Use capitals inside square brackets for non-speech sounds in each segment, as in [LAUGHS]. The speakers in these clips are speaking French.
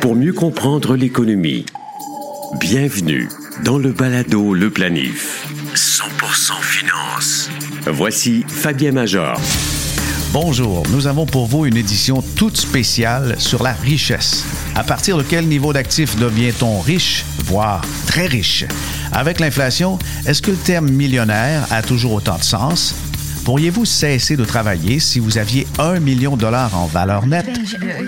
pour mieux comprendre l'économie. Bienvenue dans le balado Le Planif. 100% finance. Voici Fabien Major. Bonjour, nous avons pour vous une édition toute spéciale sur la richesse. À partir de quel niveau d'actif devient-on riche, voire très riche? Avec l'inflation, est-ce que le terme millionnaire a toujours autant de sens? Pourriez-vous cesser de travailler si vous aviez un million de dollars en valeur nette?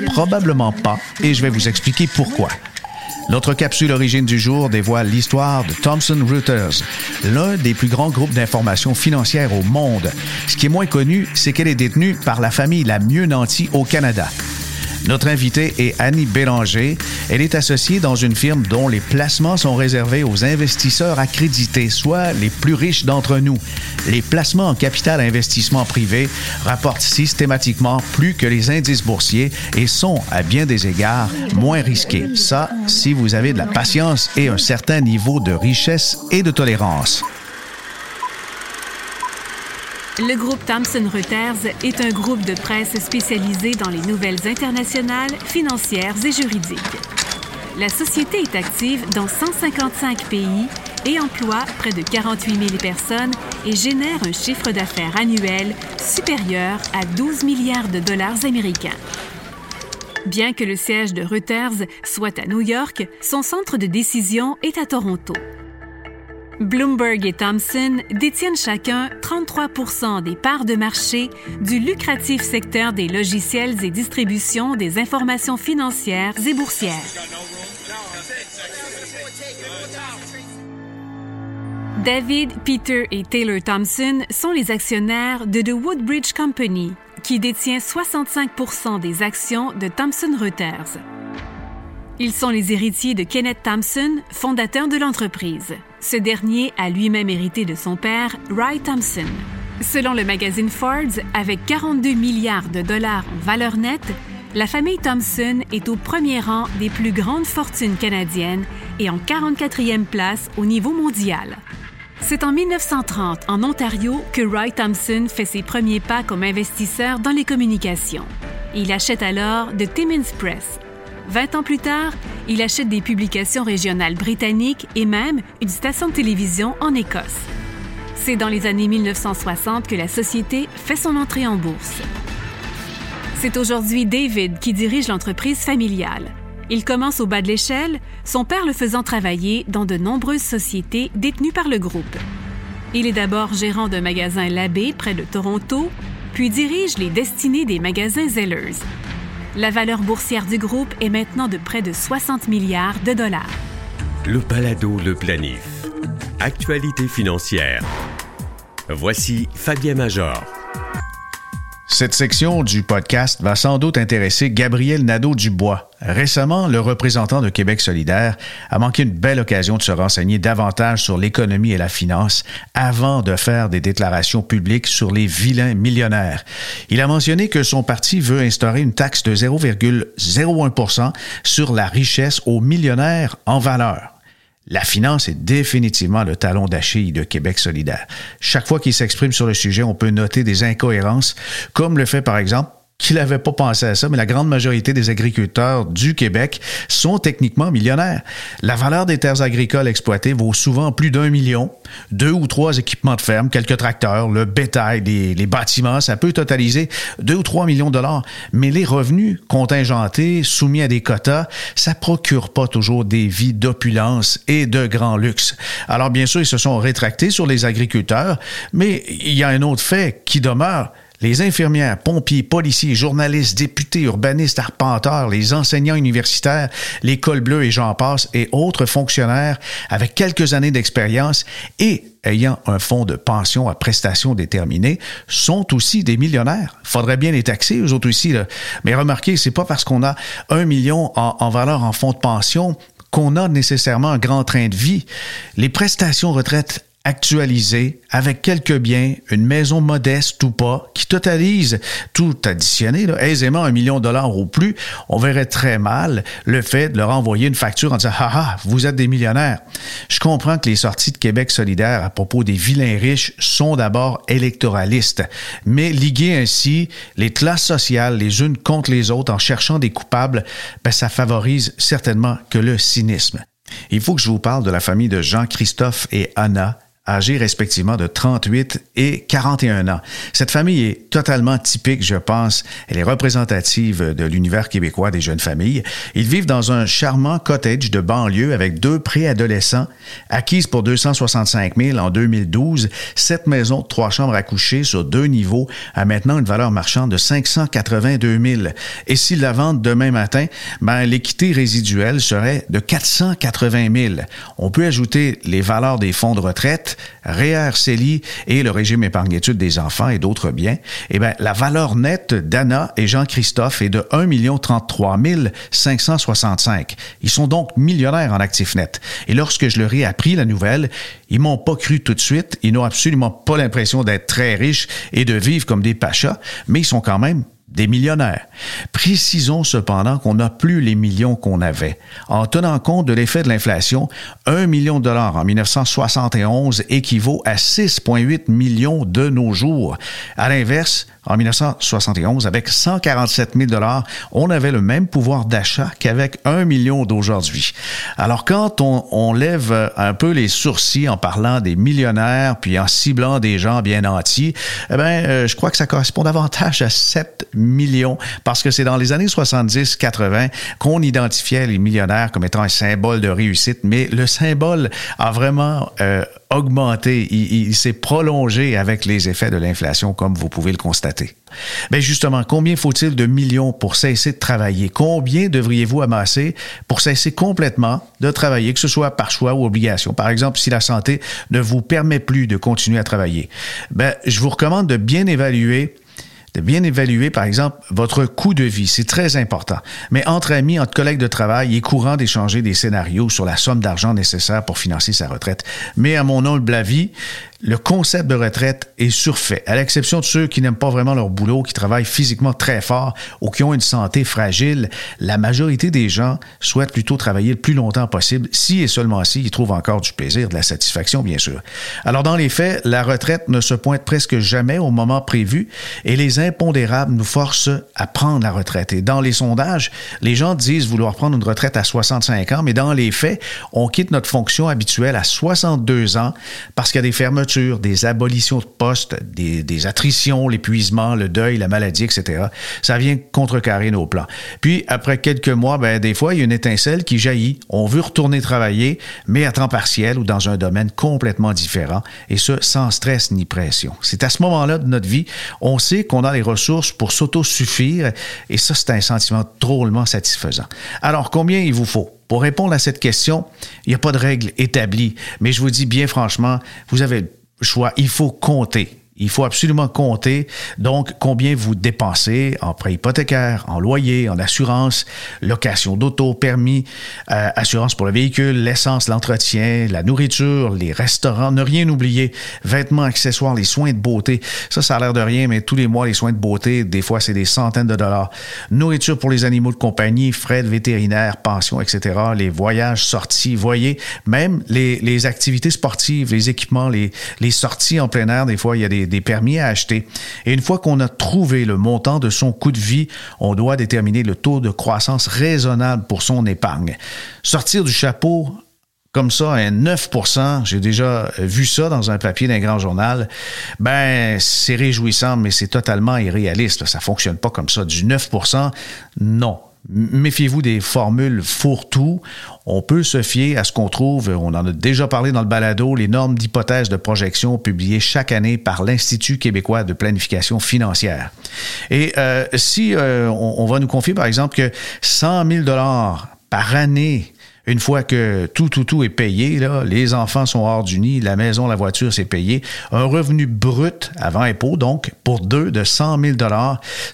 Probablement pas, et je vais vous expliquer pourquoi. Notre capsule Origine du jour dévoile l'histoire de Thomson Reuters, l'un des plus grands groupes d'information financière au monde. Ce qui est moins connu, c'est qu'elle est détenue par la famille la mieux nantie au Canada. Notre invitée est Annie Bélanger. Elle est associée dans une firme dont les placements sont réservés aux investisseurs accrédités, soit les plus riches d'entre nous. Les placements en capital investissement privé rapportent systématiquement plus que les indices boursiers et sont, à bien des égards, moins risqués. Ça, si vous avez de la patience et un certain niveau de richesse et de tolérance. Le groupe Thomson Reuters est un groupe de presse spécialisé dans les nouvelles internationales, financières et juridiques. La société est active dans 155 pays et emploie près de 48 000 personnes et génère un chiffre d'affaires annuel supérieur à 12 milliards de dollars américains. Bien que le siège de Reuters soit à New York, son centre de décision est à Toronto. Bloomberg et Thomson détiennent chacun 33 des parts de marché du lucratif secteur des logiciels et distributions des informations financières et boursières. David, Peter et Taylor Thomson sont les actionnaires de The Woodbridge Company, qui détient 65% des actions de Thomson Reuters. Ils sont les héritiers de Kenneth Thompson, fondateur de l'entreprise. Ce dernier a lui-même hérité de son père, Ray Thompson. Selon le magazine Forbes, avec 42 milliards de dollars en valeur nette, la famille Thompson est au premier rang des plus grandes fortunes canadiennes et en 44e place au niveau mondial. C'est en 1930, en Ontario, que Roy Thompson fait ses premiers pas comme investisseur dans les communications. Il achète alors The Timmins Press, Vingt ans plus tard, il achète des publications régionales britanniques et même une station de télévision en Écosse. C'est dans les années 1960 que la société fait son entrée en bourse. C'est aujourd'hui David qui dirige l'entreprise familiale. Il commence au bas de l'échelle, son père le faisant travailler dans de nombreuses sociétés détenues par le groupe. Il est d'abord gérant d'un magasin Labbé près de Toronto, puis dirige les destinées des magasins Zellers, la valeur boursière du groupe est maintenant de près de 60 milliards de dollars. Le Palado Le Planif. Actualité financière. Voici Fabien Major. Cette section du podcast va sans doute intéresser Gabriel Nadeau-Dubois. Récemment, le représentant de Québec solidaire a manqué une belle occasion de se renseigner davantage sur l'économie et la finance avant de faire des déclarations publiques sur les vilains millionnaires. Il a mentionné que son parti veut instaurer une taxe de 0,01% sur la richesse aux millionnaires en valeur. La finance est définitivement le talon d'Achille de Québec solidaire. Chaque fois qu'il s'exprime sur le sujet, on peut noter des incohérences, comme le fait par exemple qu'il n'avait pas pensé à ça, mais la grande majorité des agriculteurs du Québec sont techniquement millionnaires. La valeur des terres agricoles exploitées vaut souvent plus d'un million. Deux ou trois équipements de ferme, quelques tracteurs, le bétail, les, bâtiments, ça peut totaliser deux ou trois millions de dollars. Mais les revenus contingentés, soumis à des quotas, ça procure pas toujours des vies d'opulence et de grand luxe. Alors bien sûr, ils se sont rétractés sur les agriculteurs, mais il y a un autre fait qui demeure les infirmières, pompiers, policiers, journalistes, députés, urbanistes, arpenteurs, les enseignants universitaires, l'école bleue et j'en passe, et autres fonctionnaires avec quelques années d'expérience et ayant un fonds de pension à prestations déterminées sont aussi des millionnaires. Faudrait bien les taxer, eux autres aussi. Mais remarquez, c'est pas parce qu'on a un million en, en valeur en fonds de pension qu'on a nécessairement un grand train de vie. Les prestations retraite actualisé, avec quelques biens, une maison modeste ou pas, qui totalise, tout additionné, aisément un million de dollars ou plus, on verrait très mal le fait de leur envoyer une facture en disant « Ah ah, vous êtes des millionnaires ». Je comprends que les sorties de Québec solidaire à propos des vilains riches sont d'abord électoralistes, mais liguer ainsi les classes sociales les unes contre les autres en cherchant des coupables, ben, ça favorise certainement que le cynisme. Il faut que je vous parle de la famille de Jean-Christophe et Anna, âgés respectivement de 38 et 41 ans. Cette famille est totalement typique, je pense. Elle est représentative de l'univers québécois des jeunes familles. Ils vivent dans un charmant cottage de banlieue avec deux préadolescents, acquises pour 265 000 en 2012. Cette maison de trois chambres à coucher sur deux niveaux a maintenant une valeur marchande de 582 000. Et s'ils la vendent demain matin, ben, l'équité résiduelle serait de 480 000. On peut ajouter les valeurs des fonds de retraite REER CELI et le régime épargne-études des enfants et d'autres biens, eh bien, la valeur nette d'Anna et Jean-Christophe est de 1 33 565. Ils sont donc millionnaires en actifs nets. Et lorsque je leur ai appris la nouvelle, ils m'ont pas cru tout de suite. Ils n'ont absolument pas l'impression d'être très riches et de vivre comme des pachas, mais ils sont quand même des millionnaires. Précisons cependant qu'on n'a plus les millions qu'on avait. En tenant compte de l'effet de l'inflation, un million de dollars en 1971 équivaut à 6,8 millions de nos jours. À l'inverse, en 1971, avec 147 000 dollars, on avait le même pouvoir d'achat qu'avec un million d'aujourd'hui. Alors quand on, lève un peu les sourcils en parlant des millionnaires puis en ciblant des gens bien entiers, eh ben, euh, je crois que ça correspond davantage à 7 millions parce que c'est dans les années 70-80 qu'on identifiait les millionnaires comme étant un symbole de réussite, mais le symbole a vraiment euh, augmenté, il, s'est prolongé avec les effets de l'inflation, comme vous pouvez le constater. Mais justement, combien faut-il de millions pour cesser de travailler? Combien devriez-vous amasser pour cesser complètement de travailler, que ce soit par choix ou obligation? Par exemple, si la santé ne vous permet plus de continuer à travailler, ben, je vous recommande de bien évaluer bien évaluer, par exemple, votre coût de vie. C'est très important. Mais entre amis, entre collègues de travail, il est courant d'échanger des scénarios sur la somme d'argent nécessaire pour financer sa retraite. Mais à mon humble avis, le concept de retraite est surfait, à l'exception de ceux qui n'aiment pas vraiment leur boulot, qui travaillent physiquement très fort ou qui ont une santé fragile. La majorité des gens souhaitent plutôt travailler le plus longtemps possible, si et seulement si ils trouvent encore du plaisir, de la satisfaction, bien sûr. Alors, dans les faits, la retraite ne se pointe presque jamais au moment prévu et les impondérables nous forcent à prendre la retraite. Et dans les sondages, les gens disent vouloir prendre une retraite à 65 ans, mais dans les faits, on quitte notre fonction habituelle à 62 ans parce qu'il y a des fermetures des abolitions de postes, des, attritions, l'épuisement, le deuil, la maladie, etc. Ça vient contrecarrer nos plans. Puis, après quelques mois, ben, des fois, il y a une étincelle qui jaillit. On veut retourner travailler, mais à temps partiel ou dans un domaine complètement différent, et ce, sans stress ni pression. C'est à ce moment-là de notre vie, on sait qu'on a les ressources pour s'auto-suffire, et ça, c'est un sentiment drôlement satisfaisant. Alors, combien il vous faut? Pour répondre à cette question, il n'y a pas de règle établie, mais je vous dis bien franchement, vous avez choix, il faut compter. Il faut absolument compter donc combien vous dépensez en prêt hypothécaire, en loyer, en assurance, location d'auto, permis, euh, assurance pour le véhicule, l'essence, l'entretien, la nourriture, les restaurants, ne rien oublier, vêtements, accessoires, les soins de beauté. Ça, ça a l'air de rien, mais tous les mois, les soins de beauté, des fois, c'est des centaines de dollars. Nourriture pour les animaux de compagnie, frais de vétérinaire, pension, etc., les voyages, sorties, voyez, même les, les activités sportives, les équipements, les, les sorties en plein air, des fois, il y a des des, permis à acheter. Et une fois qu'on a trouvé le montant de son coût de vie, on doit déterminer le taux de croissance raisonnable pour son épargne. Sortir du chapeau comme ça, un 9% j'ai déjà vu ça dans un papier d'un grand journal, ben c'est réjouissant, mais c'est totalement irréaliste. Ça fonctionne pas comme ça. Du 9% non. Méfiez-vous des formules fourre-tout. On peut se fier à ce qu'on trouve, on en a déjà parlé dans le balado, les normes d'hypothèse de projection publiées chaque année par l'Institut québécois de planification financière. Et euh, si euh, on, va nous confier, par exemple, que 100 000 dollars par année une fois que tout, tout, tout est payé, là, les enfants sont hors du nid, la maison, la voiture, c'est payé, un revenu brut avant impôt, donc pour deux de 100 000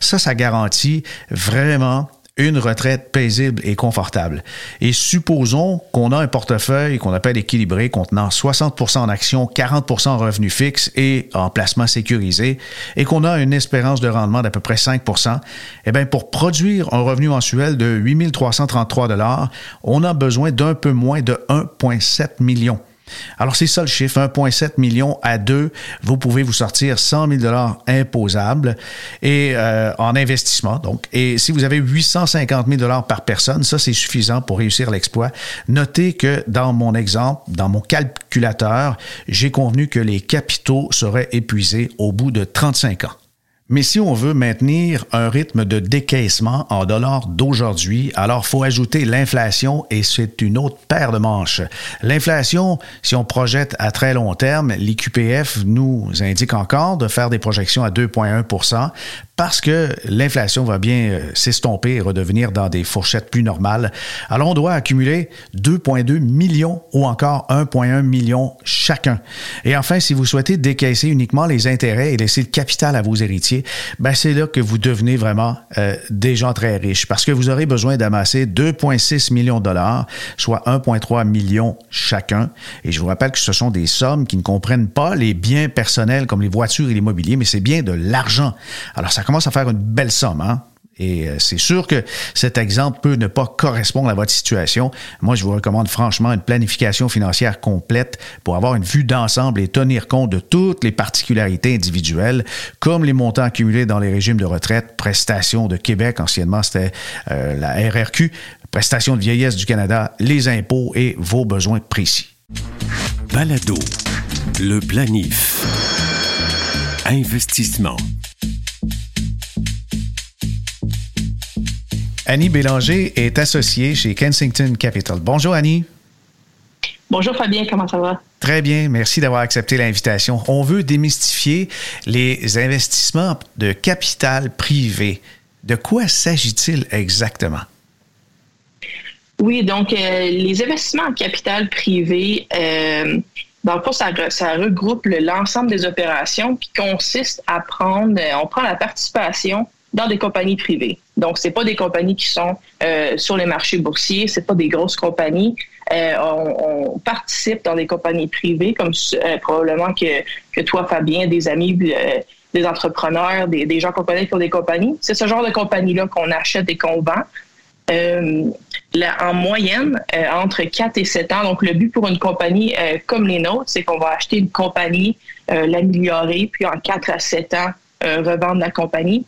ça, ça garantit vraiment une retraite paisible et confortable. Et supposons qu'on a un portefeuille qu'on appelle équilibré contenant 60% en actions, 40% en revenus fixes et en placement sécurisé et qu'on a une espérance de rendement d'à peu près 5% eh bien, pour produire un revenu mensuel de 8 333 on a besoin d'un peu moins de 1,7 million. Alors, c'est ça le chiffre, 1,7 million à 2. Vous pouvez vous sortir 100 000 dollars imposables et euh, en investissement. Donc, et si vous avez 850 000 dollars par personne, ça c'est suffisant pour réussir l'exploit. Notez que dans mon exemple, dans mon calculateur, j'ai convenu que les capitaux seraient épuisés au bout de 35 ans. Mais si on veut maintenir un rythme de décaissement en dollars d'aujourd'hui, alors faut ajouter l'inflation et c'est une autre paire de manches. L'inflation, si on projette à très long terme, l'IQPF nous indique encore de faire des projections à 2,1 parce que l'inflation va bien euh, s'estomper et redevenir dans des fourchettes plus normales. Alors, on doit accumuler 2,2 millions ou encore 1,1 million chacun. Et enfin, si vous souhaitez décaisser uniquement les intérêts et laisser le capital à vos héritiers, ben c'est là que vous devenez vraiment euh, des gens très riches parce que vous aurez besoin d'amasser 2,6 millions de dollars, soit 1,3 million chacun. Et je vous rappelle que ce sont des sommes qui ne comprennent pas les biens personnels comme les voitures et l'immobilier, mais c'est bien de l'argent. Alors, ça commence à faire une belle somme, hein? Et euh, c'est sûr que cet exemple peut ne pas correspondre à votre situation. Moi, je vous recommande franchement une planification financière complète pour avoir une vue d'ensemble et tenir compte de toutes les particularités individuelles, comme les montants accumulés dans les régimes de retraite, prestations de Québec, anciennement c'était euh, la RRQ, prestations de vieillesse du Canada, les impôts et vos besoins précis. Balado, le planif. Investissement. Annie Bélanger est associée chez Kensington Capital. Bonjour Annie. Bonjour Fabien, comment ça va? Très bien, merci d'avoir accepté l'invitation. On veut démystifier les investissements de capital privé. De quoi s'agit-il exactement? Oui, donc euh, les investissements en capital privé, euh, dans le fond, ça, ça regroupe l'ensemble des opérations qui consiste à prendre, euh, on prend la participation dans des compagnies privées. Donc, c'est pas des compagnies qui sont euh, sur les marchés boursiers, c'est pas des grosses compagnies. Euh, on, participe dans des compagnies privées, comme euh, probablement que, que toi, Fabien, des amis, des entrepreneurs, des, des, gens qu'on connaît qui ont des compagnies. C'est ce genre de compagnie-là qu'on achète et qu'on vend. en moyenne, entre 4 et 7 ans. Donc, le but pour une compagnie comme les nôtres, c'est qu'on va acheter une compagnie, l'améliorer, puis en 4 à 7 ans, revendre la compagnie.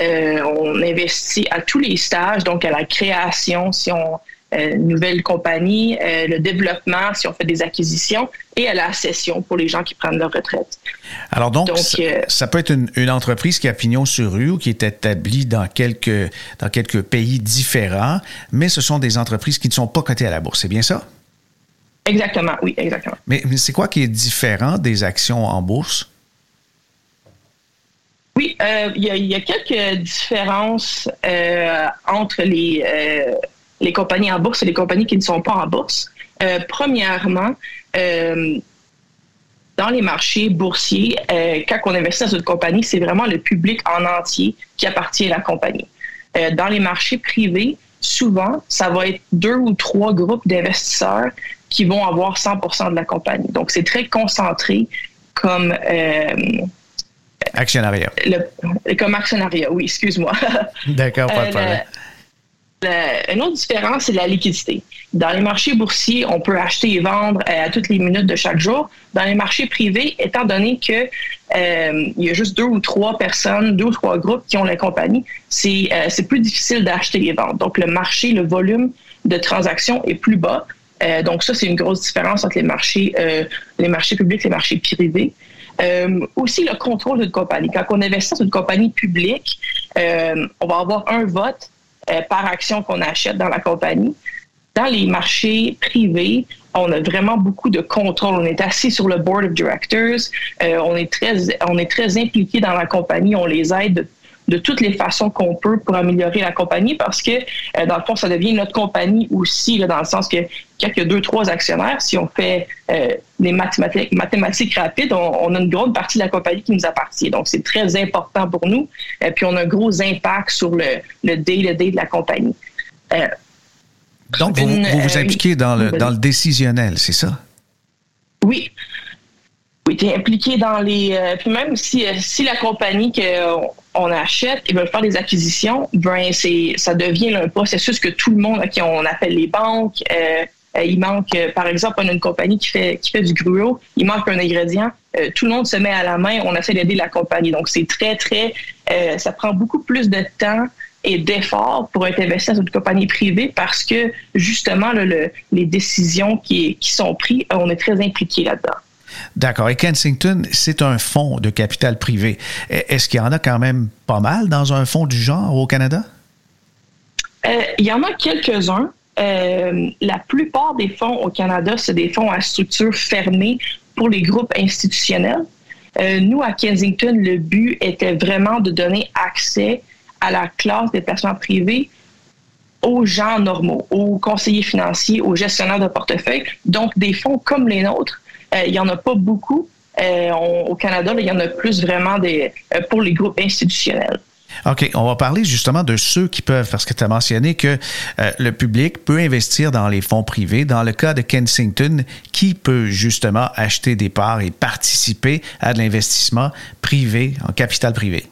Euh, on investit à tous les stages, donc à la création, si on euh, nouvelle compagnie, euh, le développement, si on fait des acquisitions, et à la cession pour les gens qui prennent leur retraite. Alors donc, ça, peut être une, entreprise qui a pignon sur rue ou qui est établie dans quelques, dans quelques pays différents, mais ce sont des entreprises qui ne sont pas cotées à la bourse, c'est bien ça? Exactement, oui, exactement. mais c'est quoi qui est différent des actions en bourse? Oui, euh, il y, a quelques différences euh, entre les, euh, les compagnies en bourse et les compagnies qui ne sont pas en bourse. premièrement, dans les marchés boursiers, quand on investit dans une compagnie, c'est vraiment le public en entier qui appartient à la compagnie. dans les marchés privés, souvent, ça va être deux ou trois groupes d'investisseurs qui vont avoir 100% de la compagnie. Donc, c'est très concentré comme Actionnariat. comme actionnariat, oui, excuse-moi. [LAUGHS] D'accord, pas de euh, problème. une autre différence, c'est la liquidité. Dans les marchés boursiers, on peut acheter et vendre euh, à toutes les minutes de chaque jour. Dans les marchés privés, étant donné que euh, il y a juste deux ou trois personnes, deux ou trois groupes qui ont la compagnie, c'est plus difficile d'acheter et vendre. Donc le marché, le volume de transactions est plus bas. donc ça, c'est une grosse différence entre les marchés, les marchés publics et les marchés privés. Euh, aussi le contrôle d'une compagnie. Quand on investit dans une compagnie publique, euh, on va avoir un vote euh, par action qu'on achète dans la compagnie. Dans les marchés privés, on a vraiment beaucoup de contrôle. On est assis sur le board of directors. on est très, on est très impliqué dans la compagnie. On les aide de toutes les façons qu'on peut pour améliorer la compagnie parce que, euh, dans le fond, ça devient notre compagnie aussi, là, dans le sens que quand il y a deux, trois actionnaires, si on fait euh, des mathématiques, mathématiques rapides, on, a une grande partie de la compagnie qui nous appartient. Donc, c'est très important pour nous. Et euh, puis, on a un gros impact sur le, le day-to-day de la compagnie. Donc, vous vous, impliquez dans le, dans le décisionnel, c'est ça? Oui. Oui, tu es impliqué dans les. puis même si, si la compagnie qu'on on achète et veulent faire des acquisitions, ben c'est ça devient un processus que tout le monde, qui on appelle les banques, euh, euh, il manque, euh, par exemple, on a une compagnie qui fait qui fait du gruau, il manque un ingrédient, tout le monde se met à la main, on essaie d'aider la compagnie. Donc c'est très très, ça prend beaucoup plus de temps et d'efforts pour être investi dans une compagnie privée parce que justement les décisions qui, qui sont prises, on est très impliqué là-dedans. D'accord. Et Kensington, c'est un fonds de capital privé. E, est-ce qu'il y en a quand même pas mal dans un fonds du genre au Canada? Euh, il y en a quelques-uns. Euh, la plupart des fonds au Canada, c'est des fonds à structure fermée pour les groupes institutionnels. Euh, nous, à Kensington, le but était vraiment de donner accès à la classe des placements privés aux gens normaux, aux conseillers financiers, aux gestionnaires de portefeuille, donc des fonds comme les nôtres, il n'y en a pas beaucoup. Euh, au Canada, il y en a plus vraiment des, euh, pour les groupes institutionnels. OK, on va parler justement de ceux qui peuvent, parce que tu as mentionné que le public peut investir dans les fonds privés. Dans le cas de Kensington, qui peut justement acheter des parts et participer à de l'investissement privé, en capital privé?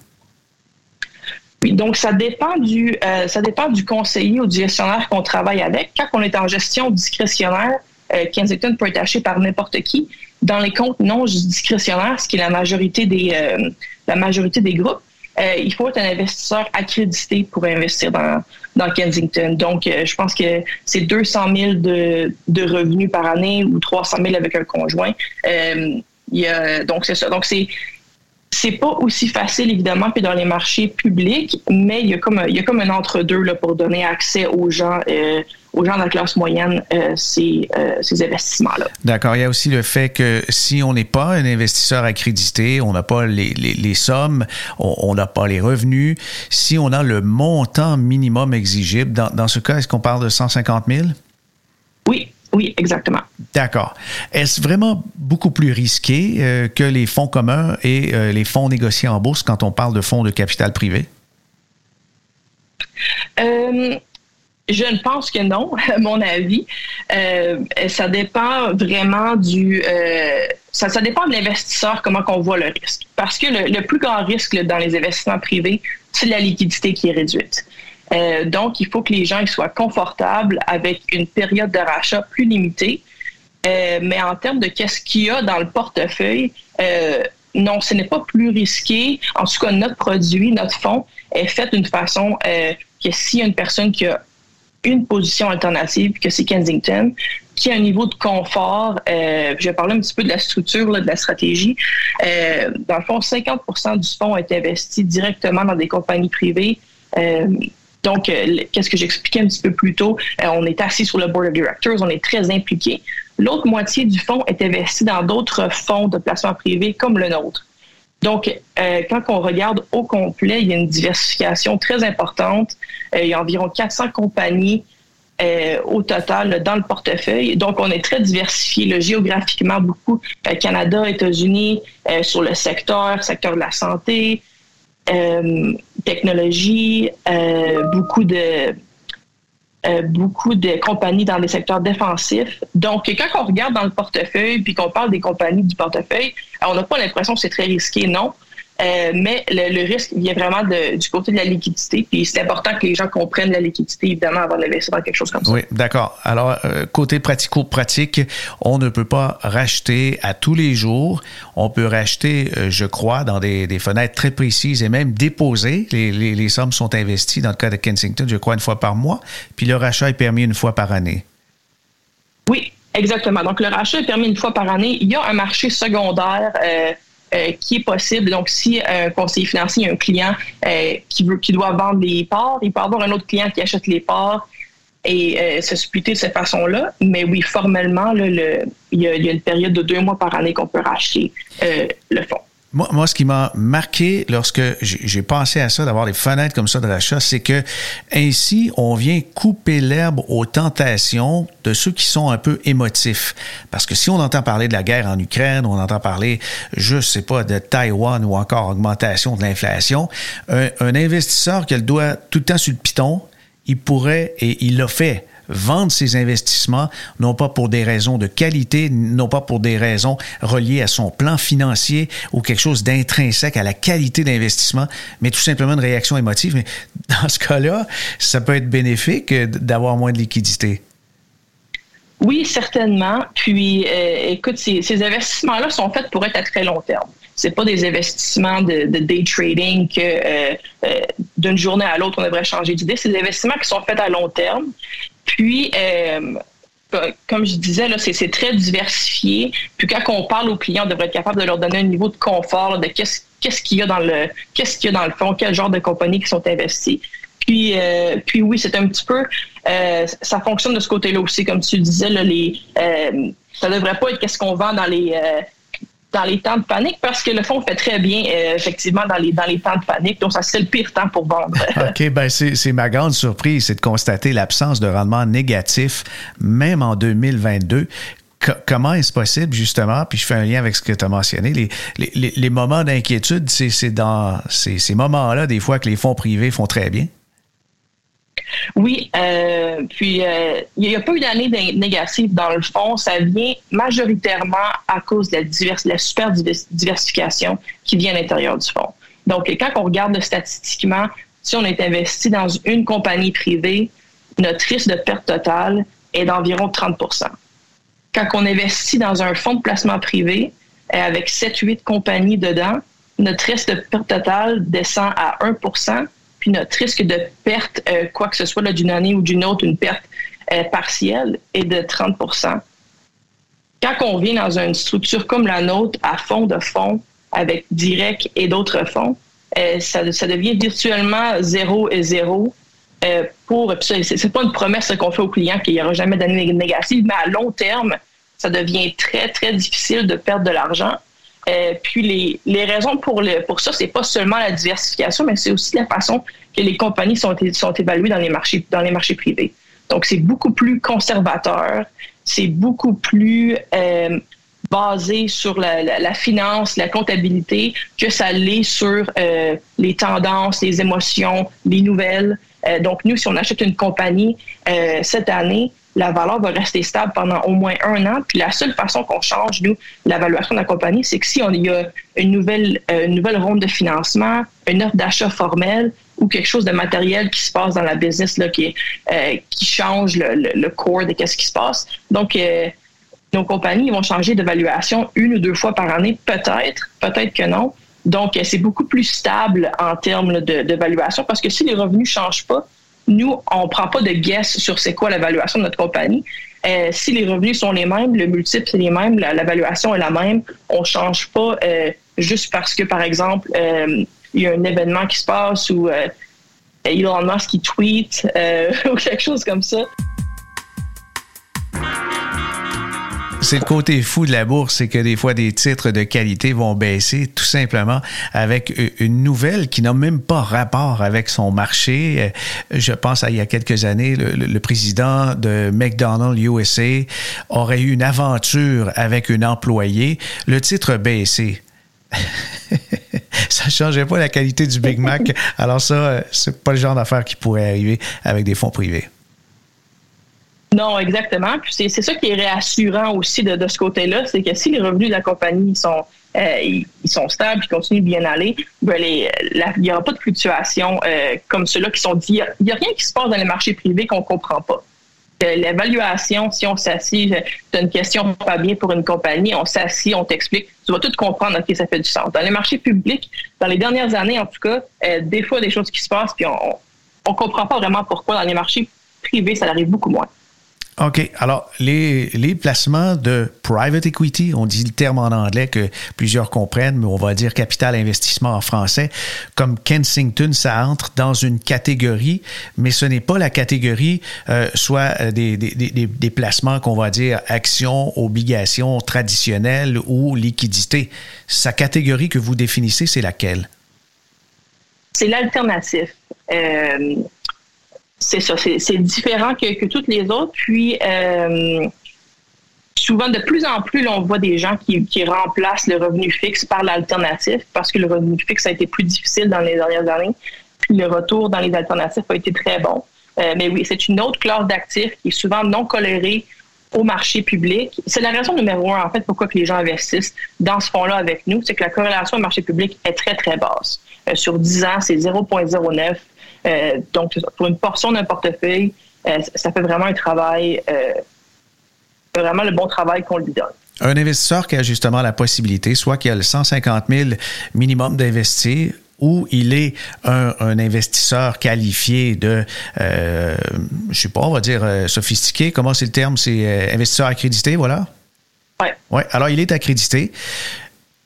Oui, donc ça dépend du ça dépend du conseiller ou du gestionnaire qu'on travaille avec. Quand on est en gestion discrétionnaire, euh, Kensington peut être acheté par n'importe qui. Dans les comptes non discrétionnaires, ce qui est la majorité des, euh, la majorité des groupes, euh, il faut être un investisseur accrédité pour investir dans, dans Kensington. Donc, je pense que c'est 200 000 de, de, revenus par année ou 300 000 avec un conjoint. il y a, donc, c'est ça. Donc, c'est c'est pas aussi facile, évidemment, que dans les marchés publics, mais il y a comme, il y a comme un entre-deux là, pour donner accès aux gens, euh, aux gens de la classe moyenne euh, ces, euh, ces investissements-là. D'accord. Il y a aussi le fait que si on n'est pas un investisseur accrédité, on n'a pas les, les, les sommes, on n'a pas les revenus, si on a le montant minimum exigible, dans, dans ce cas, est-ce qu'on parle de 150 000? Oui, oui, exactement. D'accord. Est-ce vraiment beaucoup plus risqué euh, que les fonds communs et euh, les fonds négociés en bourse quand on parle de fonds de capital privé? Euh, je ne pense que non, [LAUGHS] à mon avis. ça dépend vraiment du. Ça, ça, dépend de l'investisseur, comment on voit le risque. Parce que le, le plus grand risque dans les investissements privés, c'est la liquidité qui est réduite. Euh, donc, il faut que les gens soient confortables avec une période de rachat plus limitée. Euh, mais en termes de qu'est-ce qu'il y a dans le portefeuille, euh, non, ce n'est pas plus risqué. En tout cas, notre produit, notre fonds est fait d'une façon que s'il y a une personne qui a une position alternative, que c'est Kensington, qui a un niveau de confort, je vais parler un petit peu de la structure, de la stratégie. dans le fond, 50% du fonds est investi directement dans des compagnies privées. Donc, euh, qu'est-ce que j'expliquais un petit peu plus tôt? Euh, on est assis sur le board of directors, on est très impliqué. L'autre moitié du fonds est investi dans d'autres fonds de placement privé comme le nôtre. Donc, euh, quand on regarde au complet, il y a une diversification très importante. il y a environ 400 compagnies au total dans le portefeuille. Donc, on est très diversifié géographiquement beaucoup. Canada, États-Unis, sur le secteur, secteur de la santé, technologie, euh, beaucoup de euh, beaucoup de compagnies dans les secteurs défensifs. Donc, quand on regarde dans le portefeuille puis qu'on parle des compagnies du portefeuille, on n'a pas l'impression que c'est très risqué, non. Euh, mais le, risque vient vraiment du côté de la liquidité. Puis c'est important que les gens comprennent la liquidité, évidemment, avant d'investir dans quelque chose comme ça. Oui, d'accord. Alors, euh, côté pratico-pratique, on ne peut pas racheter à tous les jours. On peut racheter, euh, je crois, dans des, fenêtres très précises et même déposer. Les, les, sommes sont investies, dans le cas de Kensington, je crois, une fois par mois. Puis le rachat est permis une fois par année. Oui, exactement. Donc, le rachat est permis une fois par année. Il y a un marché secondaire. Euh, qui est possible. Donc, si un conseiller financier a un client euh, qui, veut, qui doit vendre des parts, il peut avoir un autre client qui achète les parts et euh, se splitter de cette façon-là. Mais oui, formellement, le, il, y a, une période de deux mois par année qu'on peut racheter le fonds. Moi, moi, ce qui m'a marqué lorsque j'ai pensé à ça, d'avoir des fenêtres comme ça de rachat, c'est que ainsi, on vient couper l'herbe aux tentations de ceux qui sont un peu émotifs. Parce que si on entend parler de la guerre en Ukraine, on entend parler, je sais pas, de Taïwan ou encore augmentation de l'inflation, un, investisseur qui a le tout le temps sur le piton, il pourrait, et il l'a fait, vendre ses investissements, non pas pour des raisons de qualité, non pas pour des raisons reliées à son plan financier ou quelque chose d'intrinsèque à la qualité d'investissement, mais tout simplement une réaction émotive. Mais dans ce cas-là, ça peut être bénéfique d'avoir moins de liquidité. Oui, certainement. Puis, euh, écoute, ces, ces investissements-là sont faits pour être à très long terme c'est pas des investissements de, day trading que euh, euh, d'une journée à l'autre on devrait changer d'idée. C'est des investissements qui sont faits à long terme. Puis euh, comme je disais, là, c'est, très diversifié. Puis quand on parle aux clients, on devrait être capable de leur donner un niveau de confort de qu'est-ce, qu'il y a dans le qu'est-ce qu'il y a dans le fond, quel genre de compagnies qui sont investies. Puis, puis oui, c'est un petit peu, ça fonctionne de ce côté-là aussi, comme tu disais, là, les, ça devrait pas être qu'est-ce qu'on vend dans les dans les temps de panique parce que le fonds fait très bien, euh, effectivement, dans les, dans les temps de panique. Donc, ça, c'est le pire temps pour vendre. [LAUGHS] OK, ben c'est ma grande surprise, c'est de constater l'absence de rendement négatif, même en 2022 comment est-ce possible, justement, puis je fais un lien avec ce que tu as mentionné, les, les, les moments d'inquiétude, c'est dans ces moments-là, des fois, que les fonds privés font très bien? Oui, euh, puis euh, il n'y a pas eu d'année négative dans le fond. Ça vient majoritairement à cause de la, la super diversification qui vient à l'intérieur du fonds. Donc, quand on regarde statistiquement, si on est investi dans une compagnie privée, notre risque de perte totale est d'environ 30% Quand on investit dans un fonds de placement privé euh, avec 7-8 compagnies dedans, notre risque de perte totale descend à 1 puis notre risque de perte, euh, quoi que ce soit d'une année ou d'une autre, une perte euh, partielle, est de 30% Quand on vient dans une structure comme la nôtre, à fond de fonds, avec direct et d'autres fonds, euh, ça, devient virtuellement zéro et zéro. pour, c'est pas une promesse qu'on fait aux clients qu'il n'y aura jamais d'année négative, mais à long terme, ça devient très, très difficile de perdre de l'argent. Euh, puis les, les, raisons pour, le, pour ça, c'est pas seulement la diversification, mais c'est aussi la façon que les compagnies sont, sont évaluées dans les marchés, dans les marchés privés. Donc, c'est beaucoup plus conservateur, c'est beaucoup plus euh, basé sur la, la, finance, la comptabilité, que ça l'est sur euh, les tendances, les émotions, les nouvelles. donc, nous, si on achète une compagnie cette année, la valeur va rester stable pendant au moins un an. Puis la seule façon qu'on change, nous, l'évaluation de la compagnie, c'est que si on y a une nouvelle, euh, une nouvelle ronde de financement, une offre d'achat formelle ou quelque chose de matériel qui se passe dans la business là, qui, euh, qui change le, le, core de qu'est-ce qui se passe. Donc, euh, nos compagnies vont changer d'évaluation une ou deux fois par année, peut-être, peut-être que non. Donc, c'est beaucoup plus stable en termes d'évaluation parce que si les revenus ne changent pas, nous, on ne prend pas de guess sur c'est quoi l'évaluation de notre compagnie. Euh, si les revenus sont les mêmes, le multiple est les mêmes, l'évaluation est la même, on ne change pas euh, juste parce que, par exemple, euh, il y a un événement qui se passe ou Elon Musk qui tweet [LAUGHS] ou quelque chose comme ça. C'est le côté fou de la bourse, c'est que des fois des titres de qualité vont baisser tout simplement avec une nouvelle qui n'a même pas rapport avec son marché. Euh, je pense à il y a quelques années, le, président de McDonald's USA aurait eu une aventure avec une employée. Le titre baissé. [LAUGHS] ça changeait pas la qualité du Big Mac. Alors ça, euh, c'est pas le genre d'affaire qui pourrait arriver avec des fonds privés. Non, exactement. Puis c'est, ça qui est réassurant aussi de, ce côté-là, c'est que si les revenus de la compagnie sont euh, ils, sont stables, ils continuent de bien aller, ben il n'y aura pas de fluctuations euh, comme ceux-là qui sont dit. Il n'y a, rien qui se passe dans les marchés privés qu'on ne comprend pas. Euh, l'évaluation, si on s'assied, as une question pas bien pour une compagnie, on s'assied, on t'explique, tu vas tout comprendre, OK, ça fait du sens. Dans les marchés publics, dans les dernières années, en tout cas, des fois, des choses qui se passent, puis on ne comprend pas vraiment pourquoi dans les marchés privés, ça arrive beaucoup moins. OK. Alors, les, les placements de private equity, on dit le terme en anglais que plusieurs comprennent, mais on va dire capital investissement en français, comme Kensington, ça entre dans une catégorie, mais ce n'est pas la catégorie euh, soit euh, des, placements qu'on va dire actions, obligations traditionnelles ou liquidités. Sa catégorie que vous définissez, c'est laquelle? C'est l'alternatif. Euh, c'est ça, c'est différent que, toutes les autres. Puis, euh, souvent, de plus en plus, on voit des gens qui, remplacent le revenu fixe par l'alternatif parce que le revenu fixe a été plus difficile dans les dernières années. Puis, le retour dans les alternatifs a été très bon. Euh, mais oui, c'est une autre classe d'actifs qui est souvent non colérée au marché public. C'est la raison numéro un, en fait, pourquoi que les gens investissent dans ce fonds-là avec nous, c'est que la corrélation au marché public est très, très basse. Euh, sur 10 ans, c'est 0,09. Euh, donc, pour une portion d'un portefeuille, euh, ça fait vraiment un travail, euh, vraiment le bon travail qu'on lui donne. Un investisseur qui a justement la possibilité, soit qu'il a le 150 000 minimum d'investir, ou il est un, un investisseur qualifié de, euh, je sais pas, on va dire euh, sophistiqué. Comment c'est le terme? C'est euh, investisseur accrédité, voilà? Oui. Ouais. Alors, il est accrédité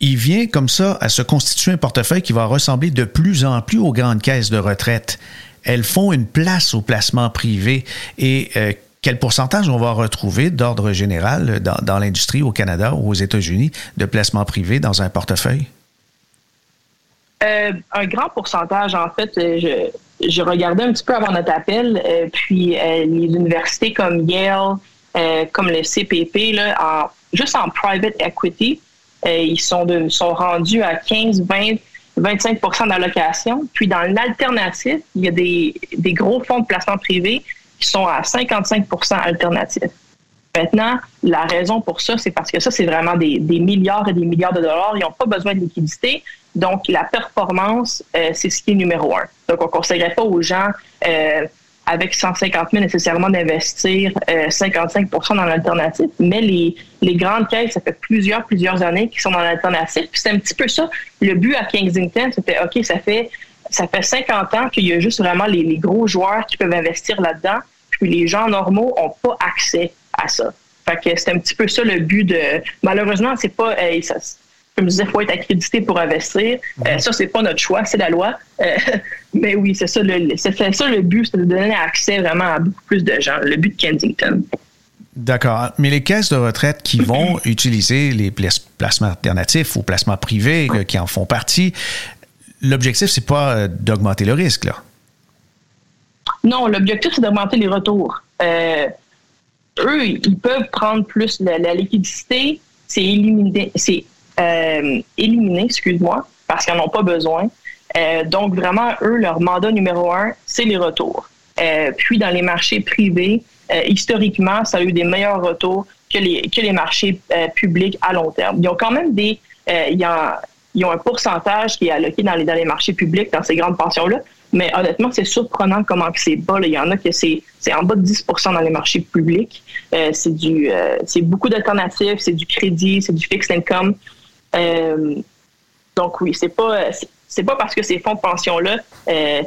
il vient comme ça à se constituer un portefeuille qui va ressembler de plus en plus aux grandes caisses de retraite. Elles font une place au placement privé et euh, quel pourcentage on va retrouver d'ordre général dans, l'industrie au Canada ou aux États-Unis de placement privé dans un portefeuille? Euh, un grand pourcentage, en fait, euh, je, regardais un petit peu avant notre appel, puis les universités comme Yale, comme le CPP, là, juste en private equity, ils sont, de, sont rendus à 15, 20, 25% d'allocation. Puis dans l'alternative, il y a des, des gros fonds de placement privé qui sont à 55% alternatifs. Maintenant, la raison pour ça, c'est parce que ça, c'est vraiment des, des, milliards et des milliards de dollars. Ils n'ont pas besoin de liquidité. Donc, la performance, euh, c'est ce qui est numéro un. Donc, on ne conseillerait pas aux gens euh, avec 150 000 nécessairement d'investir euh, 55% dans l'alternative, mais les, les grandes caisses, ça fait plusieurs, plusieurs années qu'ils sont dans l'alternative. Puis c'est un petit peu ça. Le but à Kensington, c'était OK, ça fait ça fait 50 ans qu'il y a juste vraiment les, les gros joueurs qui peuvent investir là-dedans, puis les gens normaux n'ont pas accès à ça. Fait que c'est un petit peu ça le but de. Malheureusement, c'est pas. Ça, comme je disais, il faut être accrédité pour investir. Euh, ça, c'est pas notre choix, c'est la loi. Euh, [LAUGHS] mais oui, c'est ça c'est ça le but, c'est de donner accès vraiment à beaucoup plus de gens. Le but de Kensington. D'accord. Mais les caisses de retraite qui [CLEARS THROAT] vont utiliser les placements alternatifs ou placements privés qui en font partie, l'objectif, c'est pas euh, d'augmenter le risque, là. Non, l'objectif, c'est d'augmenter les retours. Euh, eux, ils peuvent prendre plus la, la liquidité, c'est euh, éliminer, excuse-moi, parce qu'ils n'en ont pas besoin. Euh, donc, vraiment, eux, leur mandat numéro un, c'est les retours. Euh, puis, dans les marchés privés, historiquement, ça a eu des meilleurs retours que les, que les marchés publics à long terme. Ils ont quand même des... ils, ont, ils ont un pourcentage qui est alloqué dans les, dans les marchés publics, dans ces grandes pensions-là, mais honnêtement, c'est surprenant comment c'est bas. Là. Il y en a que c'est, c'est en bas de 10% dans les marchés publics. Euh, c'est du euh, c'est beaucoup d'alternatives, c'est du crédit, c'est du fixed income. Euh, donc oui, c'est pas c'est pas parce que ces fonds de pension là euh,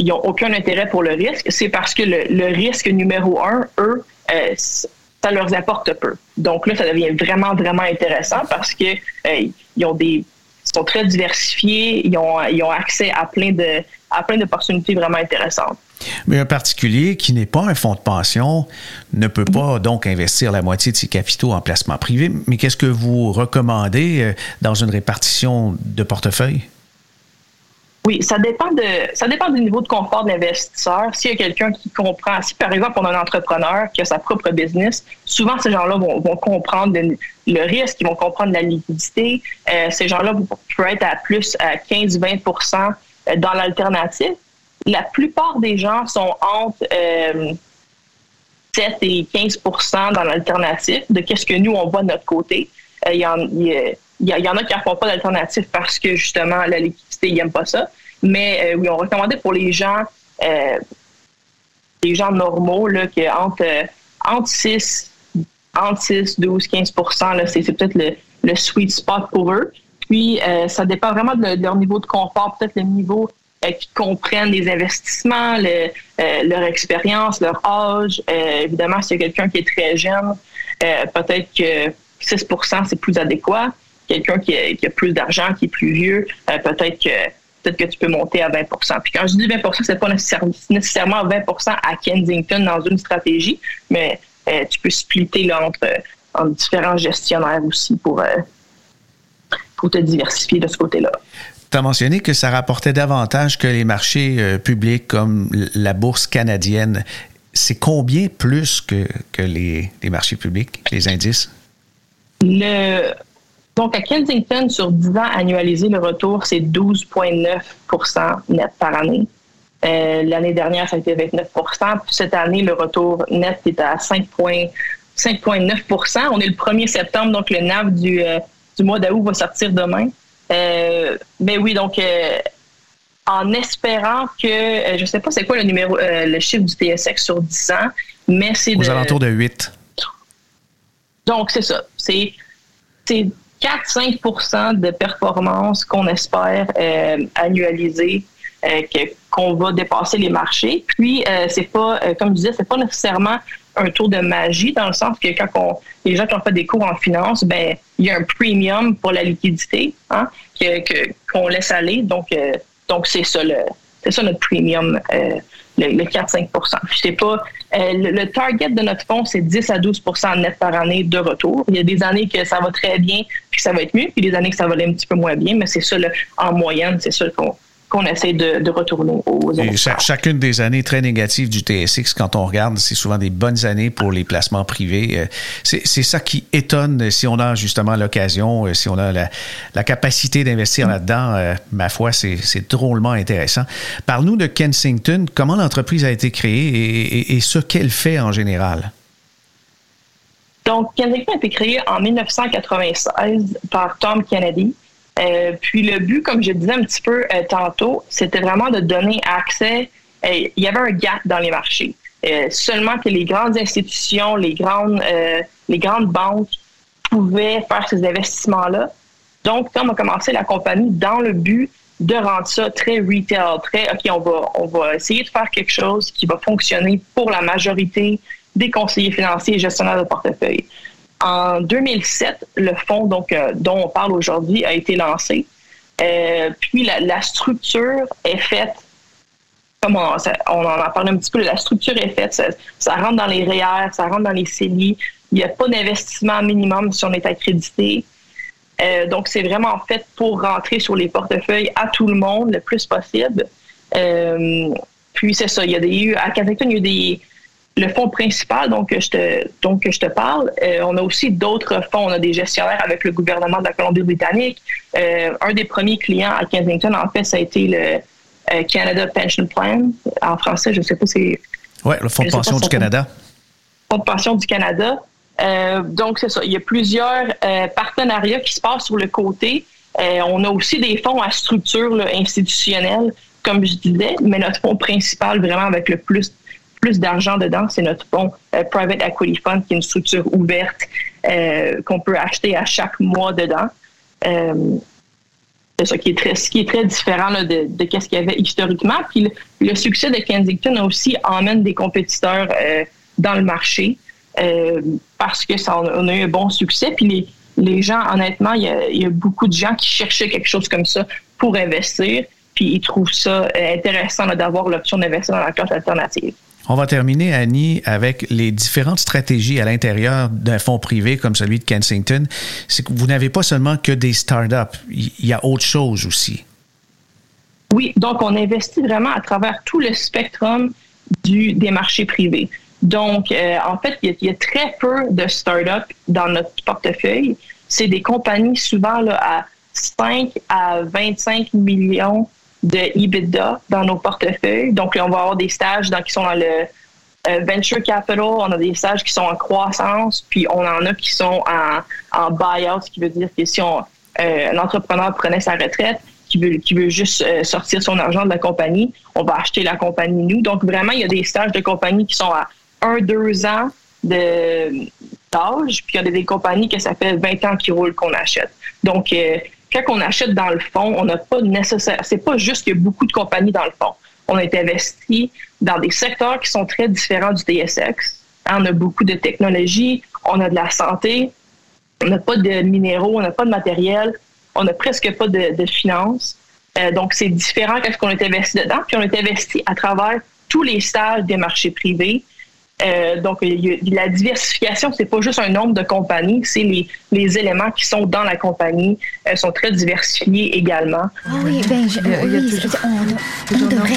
ils n'ont aucun intérêt pour le risque, c'est parce que le, le risque numéro un, eux, euh, ça leur apporte peu. Donc là, ça devient vraiment vraiment intéressant parce que euh, ils ont des ils sont très diversifiés, ils ont, ils ont accès à plein de à plein d'opportunités vraiment intéressantes. Mais un particulier qui n'est pas un fonds de pension ne peut pas donc investir la moitié de ses capitaux en placement privé. Mais qu'est-ce que vous recommandez dans une répartition de portefeuille? Oui, ça dépend de ça dépend du niveau de confort de l'investisseur. S'il y a quelqu'un qui comprend, si par exemple on a un entrepreneur qui a sa propre business, souvent ces gens-là vont, comprendre le, risque, ils vont comprendre la liquidité. Euh, ces gens-là peuvent être à plus à 15-20% dans l'alternative. La plupart des gens sont entre euh, 7 et 15% dans l'alternative de qu'est-ce que nous on voit de notre côté. Euh, il y en, il y, en a qui ne font pas d'alternative parce que justement la liquidité, ils n'aiment pas ça. Mais euh, oui, on recommandait pour les gens, euh, les gens normaux, là, que entre, euh, entre 6, entre 6, 12, 15% là, c'est, peut-être le, le, sweet spot pour eux. Puis, euh, ça dépend vraiment de, leur niveau de confort, peut-être le niveau qui comprennent les investissements, leur expérience, leur âge. évidemment, s'il y a quelqu'un qui est très jeune, peut-être que 6% c'est plus adéquat. Quelqu'un qui, qui, a plus d'argent, qui est plus vieux, peut-être que peut-être que tu peux monter à 20% Puis quand je dis 20% c'est pas nécessairement 20% à Kensington dans une stratégie, mais euh, tu peux splitter là, entre, différents gestionnaires aussi pour, euh, pour te diversifier de ce côté-là. Tu as mentionné que ça rapportait davantage que les marchés euh, publics comme la bourse canadienne. C'est combien plus que, que les, les marchés publics, les indices? Le, donc, à Kensington, sur 10 ans annualisé, le retour, c'est 12,9% net par année. Euh, l'année dernière, ça a été 29 Cette année, le retour net est à 5,9% On est le 1er septembre, donc le NAV du, euh, du mois d'août va sortir demain. Euh, mais oui, donc en espérant que, je ne sais pas c'est quoi le numéro, le chiffre du TSX sur 10 ans, mais c'est aux alentours de 8. Donc c'est ça, c'est 4-5% de performance qu'on espère euh, annualiser, euh, qu'on va dépasser les marchés. Puis, euh, c'est pas, euh, comme je disais, c'est pas nécessairement un tour de magie dans le sens que quand on, les gens qui ont fait des cours en finance, ben il y a un premium pour la liquidité hein, que, qu'on laisse aller. Donc, donc c'est ça le, c'est ça notre premium le, 4-5 c'est pas euh, le, target de notre fonds, c'est 10 à 12% net par année de retour. Il y a des années que ça va très bien, puis ça va être mieux, puis des années que ça va aller un petit peu moins bien, mais c'est ça, en moyenne, c'est ça qu'on qu'on essaie de, retourner aux Et chacune des années très négatives du TSX, quand on regarde, c'est souvent des bonnes années pour les placements privés. Euh, c'est ça qui étonne si on a justement l'occasion, euh, si on a la, capacité d'investir là-dedans. Euh, ma foi, c'est drôlement intéressant. Parle-nous de Kensington. Comment l'entreprise a été créée et ce qu'elle fait en général? Donc, Kensington a été créée en 1996 par Tom Kennedy. Euh, puis le but, comme je disais un petit peu euh, tantôt, c'était vraiment de donner accès. Euh, il y avait un gap dans les marchés. seulement que les grandes institutions, les grandes, les grandes banques pouvaient faire ces investissements-là. Donc, quand on a commencé la compagnie dans le but de rendre ça très retail, très OK, on va, on va essayer de faire quelque chose qui va fonctionner pour la majorité des conseillers financiers et gestionnaires de portefeuille. En 2007, le fonds donc, euh, dont on parle aujourd'hui a été lancé. Euh, puis la, structure est faite, comme on, en a parlé un petit peu, la structure est faite, ça, rentre dans les REER, ça rentre dans les CELI. Il n'y a pas d'investissement minimum si on est accrédité. Euh, donc, c'est vraiment fait pour rentrer sur les portefeuilles à tout le monde le plus possible. puis, c'est ça. Il y a des, à Kensington, il y a des, le fonds principal donc je te je te parle, euh, on a aussi d'autres fonds. On a des gestionnaires avec le gouvernement de la Colombie-Britannique. Euh, un des premiers clients à Kensington, en fait, ça a été le euh, Canada Pension Plan. En français, je ne sais pas si. Oui, le Fonds de pension du Canada. Fonds de pension du Canada. donc, c'est ça. Il y a plusieurs partenariats qui se passent sur le côté. on a aussi des fonds à structure institutionnelle, comme je disais, mais notre fonds principal, vraiment avec le plus plus d'argent dedans, c'est notre fonds euh, Private Equity Fund, qui est une structure ouverte euh, qu'on peut acheter à chaque mois dedans. Euh, c'est ça qui est très, ce qui est très différent de, de ce qu'il y avait historiquement. Puis le, succès de Kensington aussi emmène des compétiteurs dans le marché parce que ça on a eu un bon succès. Puis les, les gens, honnêtement, il y, a, il y, a, beaucoup de gens qui cherchaient quelque chose comme ça pour investir. Puis ils trouvent ça intéressant d'avoir l'option d'investir dans la classe alternative. On va terminer, Annie, avec les différentes stratégies à l'intérieur d'un fonds privé comme celui de Kensington. C'est que vous n'avez pas seulement que des startups, il y a autre chose aussi. Oui, donc on investit vraiment à travers tout le spectrum des marchés privés. Donc, euh, en fait, il y, a, très peu de startups dans notre portefeuille. C'est des compagnies souvent à 5 à 25 millions de EBITDA dans nos portefeuilles. Donc, on va avoir des stages qui sont dans le euh, venture capital, on a des stages qui sont en croissance, puis on en a qui sont en, en buyout, ce qui veut dire que si on, euh, un entrepreneur prenait sa retraite, qui veut, qui veut juste euh, sortir son argent de la compagnie, on va acheter la compagnie nous. Donc, vraiment, il y a des stages de compagnie qui sont à 1-2 ans d'âge, puis il y a des compagnies que ça fait 20 ans qu'ils roulent qu'on achète. Donc, quand on achète dans le fond, on n'a pas nécessaire, c'est pas juste qu'il y a beaucoup de compagnies dans le fond. On est investi dans des secteurs qui sont très différents du TSX. On a beaucoup de technologies, on a de la santé, on n'a pas de minéraux, on n'a pas de matériel, on n'a presque pas de, finances. Euh, donc, c'est différent qu'est-ce qu'on est investi dedans. Puis, on est investi à travers tous les stades des marchés privés. Euh, donc, la diversification, c'est pas juste un nombre de compagnies, c'est les, les, éléments qui sont dans la compagnie euh, sont très diversifiés également. Ah oui, ben, je, oui, on, on devrait.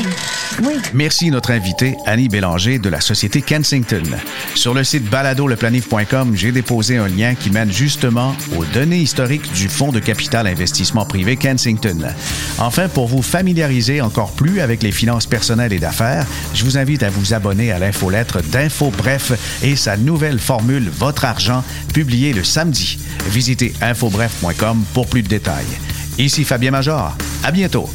Oui. Merci notre invité Annie Bélanger de la société Kensington. Sur le site baladoleplanif.com, j'ai déposé un lien qui mène justement aux données historiques du fonds de capital investissement privé Kensington. Enfin, pour vous familiariser encore plus avec les finances personnelles et d'affaires, je vous invite à vous abonner à l'infolettre d'Info Bref et sa nouvelle formule Votre argent, publiée le samedi. Visitez infobref.com pour plus de détails. Ici Fabien Major. À bientôt.